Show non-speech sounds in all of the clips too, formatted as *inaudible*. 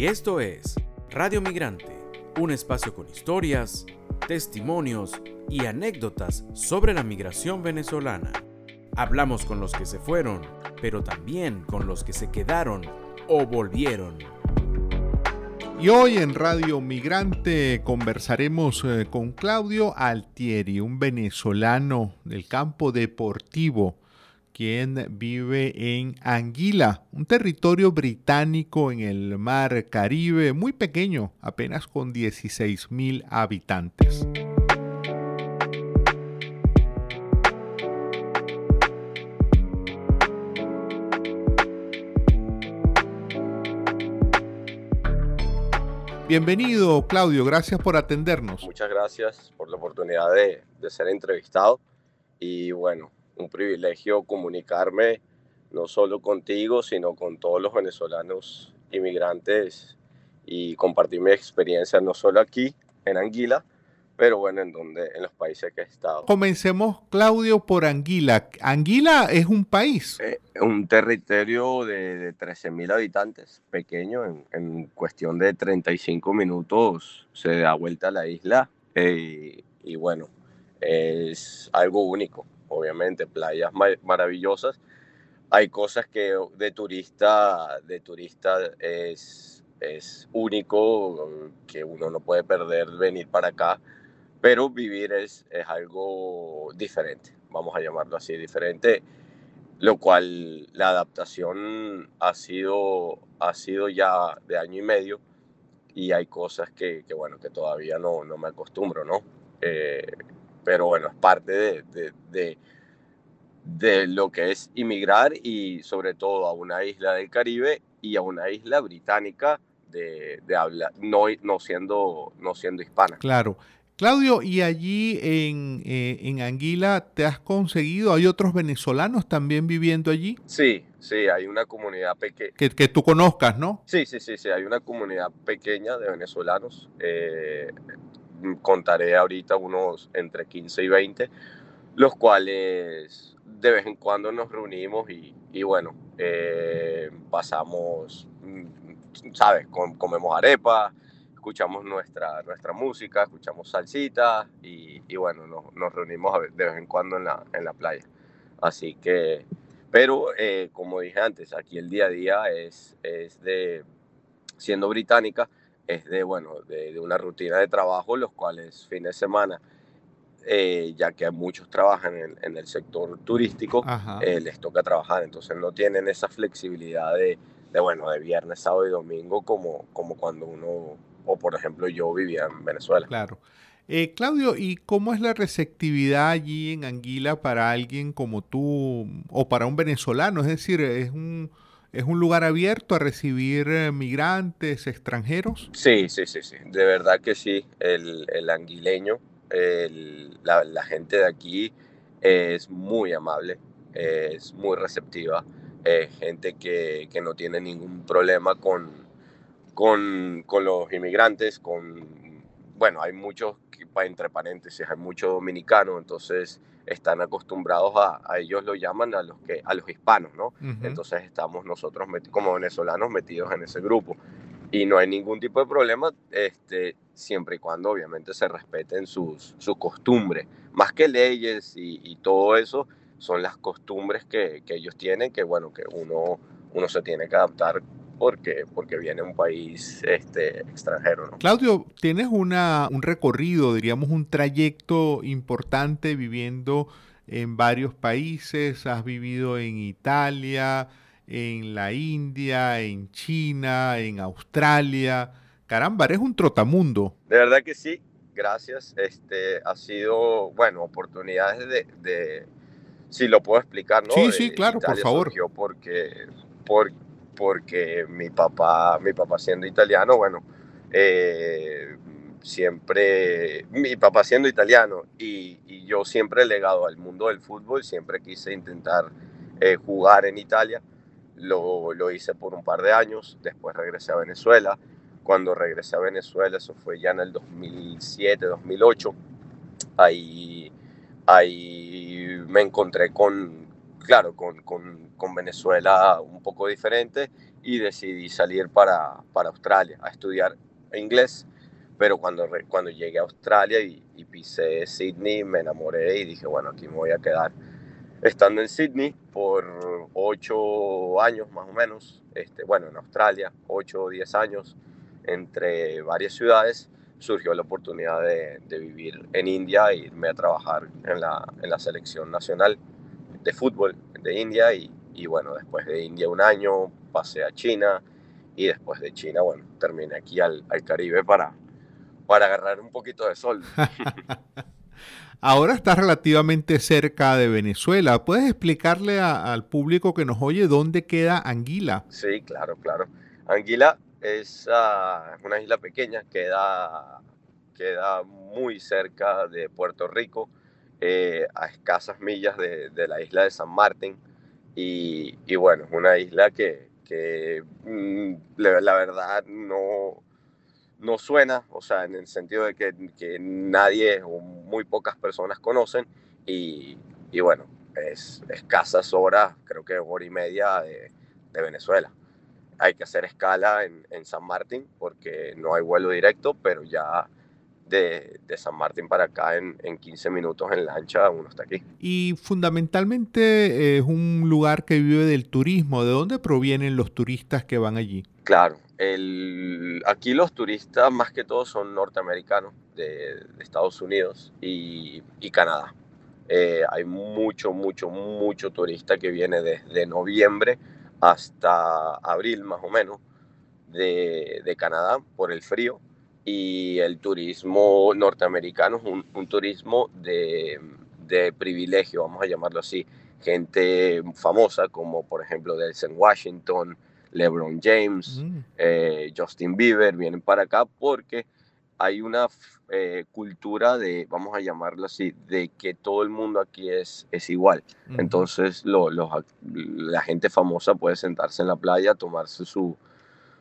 Y esto es Radio Migrante, un espacio con historias, testimonios y anécdotas sobre la migración venezolana. Hablamos con los que se fueron, pero también con los que se quedaron o volvieron. Y hoy en Radio Migrante conversaremos eh, con Claudio Altieri, un venezolano del campo deportivo, quien vive en Anguila, un territorio británico en el mar Caribe muy pequeño, apenas con 16 mil habitantes. Bienvenido, Claudio. Gracias por atendernos. Muchas gracias por la oportunidad de, ser entrevistado. Y bueno, un privilegio comunicarme no solo contigo, sino con todos los venezolanos inmigrantes y compartir mi experiencia no solo aquí en Anguila, pero bueno, en donde en los países que he estado. Comencemos, Claudio, por Anguila. Anguila es un país. Eh, un territorio de, de 13.000 habitantes, pequeño, en, en, cuestión de 35 minutos se da vuelta a la isla eh, y bueno, es algo único, obviamente, playas maravillosas. Hay cosas que de turista, de turista es, es único, que uno no puede perder venir para acá pero vivir es, es algo diferente, vamos a llamarlo así, diferente, lo cual la adaptación ha sido, ha sido ya de año y medio y hay cosas que, que bueno, que todavía no, no me acostumbro, ¿no? Eh, pero bueno, es parte de, de, de, de, lo que es inmigrar y sobre todo a una isla del Caribe y a una isla británica de, de habla, no, no, siendo, no siendo hispana. Claro. Claudio, y allí en, eh, en, Anguila te has conseguido, ¿hay otros venezolanos también viviendo allí? Sí, sí, hay una comunidad pequeña. Que, que, tú conozcas, ¿no? Sí, sí, sí, sí, hay una comunidad pequeña de venezolanos. Eh, contaré ahorita unos entre 15 y 20, los cuales de vez en cuando nos reunimos y, y bueno, eh, pasamos, mm, ¿sabes? comemos arepa escuchamos nuestra, nuestra música, escuchamos salsita y, y bueno, nos, nos, reunimos de vez en cuando en la, en la playa. Así que, pero eh, como dije antes, aquí el día a día es, es de, siendo británica, es de, bueno, de, de una rutina de trabajo, los cuales fines de semana, eh, ya que muchos trabajan en, en el sector turístico, eh, les toca trabajar, entonces no tienen esa flexibilidad de, de, bueno, de viernes, sábado y domingo como, como cuando uno o por ejemplo yo vivía en Venezuela. Claro. Eh, Claudio, ¿y cómo es la receptividad allí en Anguila para alguien como tú o para un venezolano? Es decir, ¿es un, es un lugar abierto a recibir eh, migrantes, extranjeros? Sí, sí, sí, sí. De verdad que sí. El, el anguileño, la, gente de aquí es muy amable, es muy receptiva, es gente que, no tiene ningún problema con con, con los inmigrantes, con, bueno, hay muchos, entre paréntesis, hay muchos dominicanos, entonces están acostumbrados a, a, ellos lo llaman a los, que, a los hispanos, ¿no? Uh -huh. Entonces estamos nosotros como venezolanos metidos en ese grupo y no hay ningún tipo de problema, este, siempre y cuando obviamente se respeten sus, sus costumbres, más que leyes y, y, todo eso, son las costumbres que, que ellos tienen, que bueno, que uno, uno se tiene que adaptar porque, porque viene un país este, extranjero. ¿no? Claudio, tienes una, un recorrido, diríamos un trayecto importante viviendo en varios países, has vivido en Italia, en la India, en China, en Australia. Caramba, eres un trotamundo. De verdad que sí, gracias. Este, ha sido, bueno, oportunidades de, de si lo puedo explicar, ¿no? Sí, sí, claro, Italia por favor. Porque, porque porque mi papá, mi papá siendo italiano, bueno, eh, siempre, mi papá siendo italiano y, yo siempre legado al mundo del fútbol, siempre quise intentar eh, jugar en Italia. Lo, lo, hice por un par de años, después regresé a Venezuela. Cuando regresé a Venezuela, eso fue ya en el 2007, 2008, ahí, ahí me encontré con, claro, con, con, con, Venezuela un poco diferente y decidí salir para, para Australia a estudiar inglés. Pero cuando, cuando llegué a Australia y, y pisé Sydney, me enamoré y dije, bueno, aquí me voy a quedar. Estando en Sydney por ocho años más o menos, este, bueno, en Australia, ocho o diez años, entre varias ciudades, surgió la oportunidad de, vivir en India e irme a trabajar en la, en la selección nacional de fútbol de India y, y bueno, después de India un año pasé a China y después de China, bueno, terminé aquí al, al Caribe para, para agarrar un poquito de sol. *laughs* Ahora estás relativamente cerca de Venezuela. ¿Puedes explicarle a, al público que nos oye dónde queda Anguila? Sí, claro, claro. Anguila es uh, una isla pequeña, queda, queda muy cerca de Puerto Rico, eh, a escasas millas de, de, la isla de San Martín. Y, y bueno, es una isla que, que la, la, verdad no, no suena, o sea, en el sentido de que, que nadie o muy pocas personas conocen. Y, y bueno, es escasas horas, creo que hora y media de, de Venezuela hay que hacer escala en, en, San Martín porque no hay vuelo directo, pero ya de, de San Martín para acá en, en, 15 minutos en lancha uno está aquí. Y fundamentalmente es un lugar que vive del turismo. ¿De dónde provienen los turistas que van allí? Claro, el, aquí los turistas más que todo son norteamericanos de, de Estados Unidos y, y Canadá. Eh, hay mucho, mucho, mucho turista que viene desde noviembre hasta abril más o menos de, de, Canadá por el frío y el turismo norteamericano es un, un turismo de, de, privilegio, vamos a llamarlo así, gente famosa como por ejemplo Delsen Washington, LeBron James, mm. eh, Justin Bieber vienen para acá porque hay una eh, cultura de, vamos a llamarlo así, de que todo el mundo aquí es, es igual. Entonces lo, lo, la gente famosa puede sentarse en la playa, tomarse su,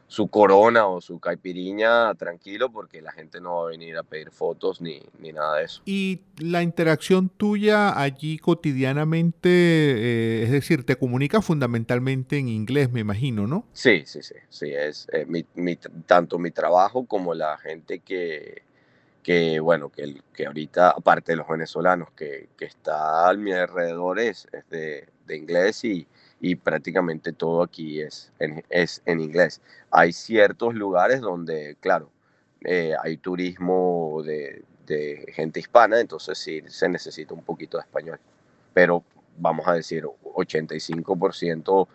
su corona o su caipiriña tranquilo porque la gente no va a venir a pedir fotos ni, ni nada de eso. Y la interacción tuya allí cotidianamente, eh, es decir, te comunica fundamentalmente en inglés, me imagino, ¿no? Sí, sí, sí, sí, es eh, mi, mi, tanto mi trabajo como la gente que, que bueno, que, que ahorita, aparte de los venezolanos, que, que está a mi alrededor es, es de, de inglés y, y prácticamente todo aquí es en, es en inglés. Hay ciertos lugares donde, claro, eh, hay turismo de, de, gente hispana, entonces sí se necesita un poquito de español. Pero vamos a decir, 85%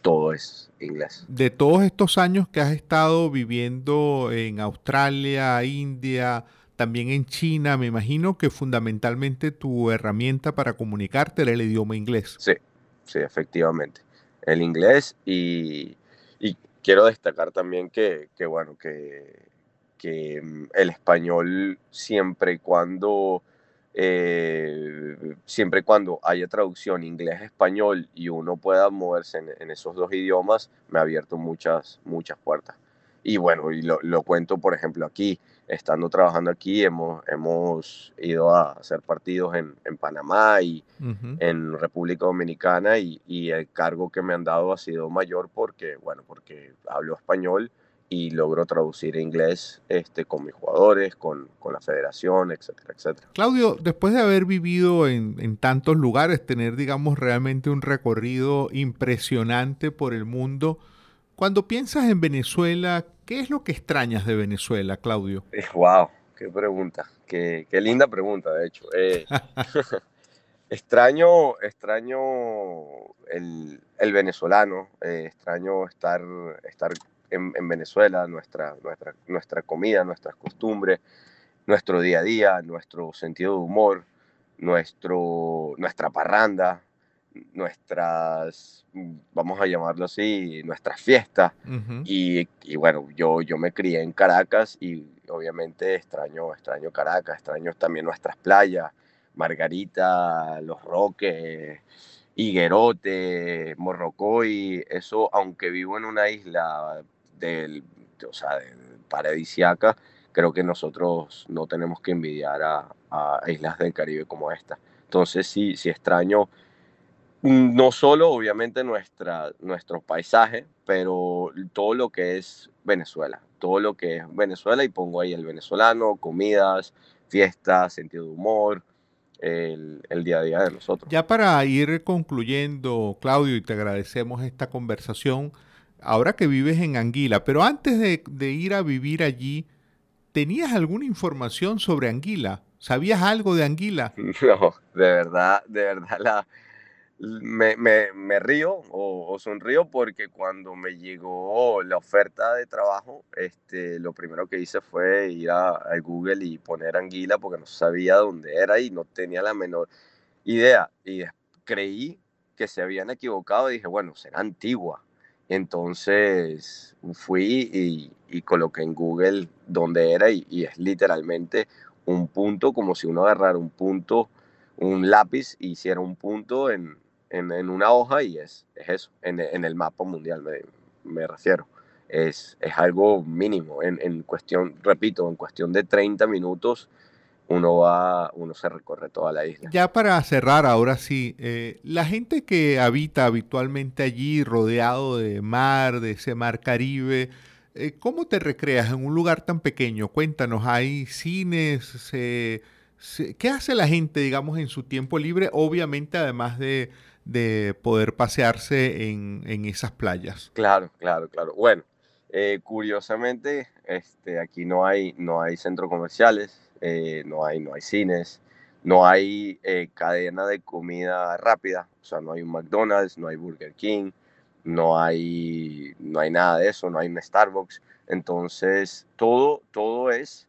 todo es inglés. De todos estos años que has estado viviendo en Australia, India, también en China, me imagino que fundamentalmente tu herramienta para comunicarte era el idioma inglés. Sí, sí, efectivamente. El inglés y, y quiero destacar también que, que bueno, que, que, mm, el español siempre y cuando eh, siempre y cuando haya traducción inglés-español y uno pueda moverse en, en, esos dos idiomas, me ha abierto muchas, muchas puertas. Y bueno, y lo, lo cuento, por ejemplo, aquí, estando trabajando aquí, hemos, hemos ido a hacer partidos en, en Panamá y uh -huh. en República Dominicana y, y, el cargo que me han dado ha sido mayor porque, bueno, porque hablo español y logro traducir inglés este, con mis jugadores, con, con la federación, etcétera, etcétera. Claudio, después de haber vivido en, en tantos lugares, tener, digamos, realmente un recorrido impresionante por el mundo, cuando piensas en Venezuela, ¿qué es lo que extrañas de Venezuela, Claudio? Wow, qué pregunta, qué, qué linda pregunta, de hecho. Eh, *laughs* extraño, extraño el, el venezolano, eh, extraño estar, estar en, en, Venezuela, nuestra, nuestra, nuestra comida, nuestras costumbres, nuestro día a día, nuestro sentido de humor, nuestro, nuestra parranda, nuestras, vamos a llamarlo así, nuestras fiestas. Uh -huh. y, y, bueno, yo, yo me crié en Caracas y obviamente extraño, extraño Caracas, extraño también nuestras playas, Margarita, Los Roques, Higuerote, Morrocoy, eso, aunque vivo en una isla del, o sea, del paradisiaca, creo que nosotros no tenemos que envidiar a, a islas del Caribe como esta. Entonces sí, sí extraño no solo obviamente nuestra, nuestro paisaje, pero todo lo que es Venezuela, todo lo que es Venezuela y pongo ahí el venezolano, comidas, fiestas, sentido de humor, el, el, día a día de nosotros. Ya para ir concluyendo, Claudio, y te agradecemos esta conversación, ahora que vives en Anguila, pero antes de, de ir a vivir allí, ¿tenías alguna información sobre Anguila? ¿Sabías algo de Anguila? *laughs* No, de verdad, de verdad la, me, me, río o, sonrío porque cuando me llegó la oferta de trabajo, este, lo primero que hice fue ir a, Google y poner Anguila porque no sabía dónde era y no tenía la menor idea. Y creí que se habían equivocado y dije, bueno, será antigua. Entonces fui y, y coloqué en Google dónde era y, y es literalmente un punto, como si uno agarrara un punto, un lápiz, e hiciera un punto en, en, una hoja y es, es eso, en, en, el mapa mundial me, me refiero. Es, es, algo mínimo. En, en, cuestión, repito, en cuestión de 30 minutos uno va, uno se recorre toda la isla. Ya para cerrar, ahora sí, eh, la gente que habita habitualmente allí, rodeado de mar, de ese mar Caribe, eh, ¿cómo te recreas en un lugar tan pequeño? Cuéntanos, ¿hay cines? ¿Qué hace la gente, digamos, en su tiempo libre? Obviamente, además de, de poder pasearse en, en, esas playas. Claro, claro, claro. Bueno, eh, curiosamente, este, aquí no hay, no hay centros comerciales, eh, no, hay, no hay cines, no hay eh, cadena de comida rápida, o sea, no hay un McDonald's, no hay Burger King, no hay, no hay nada de eso, no hay un Starbucks. Entonces, todo, todo es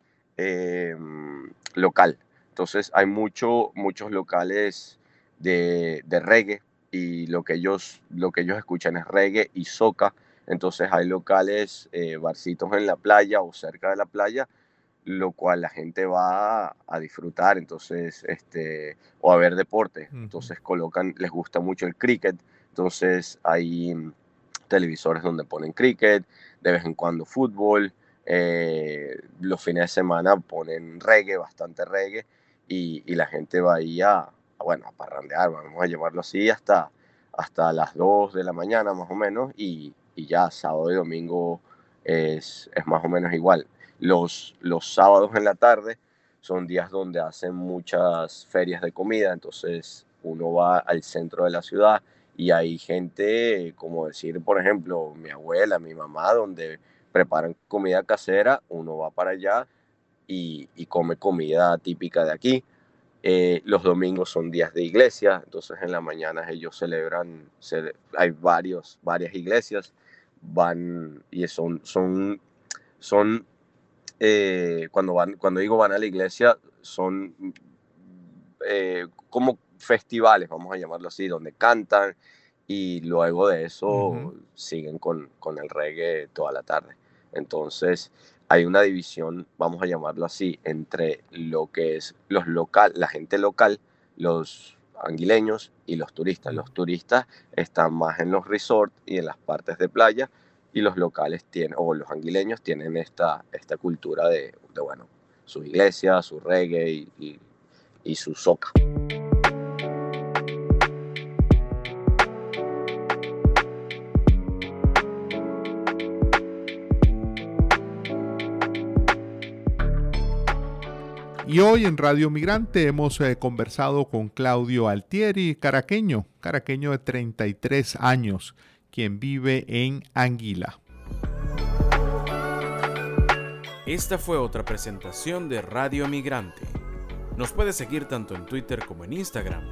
local. Entonces, hay mucho, muchos locales de, reggae y lo que, ellos, lo que ellos escuchan es reggae y soca. Entonces hay locales, eh, barcitos en la playa o cerca de la playa, lo cual la gente va a, disfrutar, entonces, este, o a ver deporte. Entonces colocan, les gusta mucho el cricket, entonces hay televisores donde ponen cricket, de vez en cuando fútbol, eh, los fines de semana ponen reggae, bastante reggae, y, y la gente va ahí a, bueno, a parrandear, vamos a llamarlo así, hasta, hasta las 2 de la mañana más o menos y, y ya sábado y domingo es, es, más o menos igual. Los, los sábados en la tarde son días donde hacen muchas ferias de comida, entonces uno va al centro de la ciudad y hay gente, como decir, por ejemplo, mi abuela, mi mamá, donde preparan comida casera, uno va para allá y, y come comida típica de aquí. Eh, los domingos son días de iglesia, entonces en la mañana ellos celebran, hay varios, varias iglesias, van y son, son, son eh, cuando, van, cuando digo van a la iglesia, son eh, como festivales, vamos a llamarlo así, donde cantan y luego de eso siguen con, con el reggae toda la tarde. Entonces, hay una división, vamos a llamarlo así, entre lo que es los local, la gente local, los anguileños y los turistas. Los turistas están más en los resorts y en las partes de playa y los locales tienen, o los anguileños tienen esta, esta cultura de, bueno, su iglesia, su reggae y, y, y su soca. Y hoy en Radio Migrante hemos eh, conversado con Claudio Altieri, caraqueño, caraqueño de 33 años, quien vive en Anguila. Esta fue otra presentación de Radio Migrante. Nos puede seguir tanto en Twitter como en Instagram.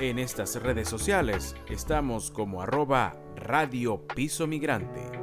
En estas redes sociales estamos como arroba Radio Piso Migrante.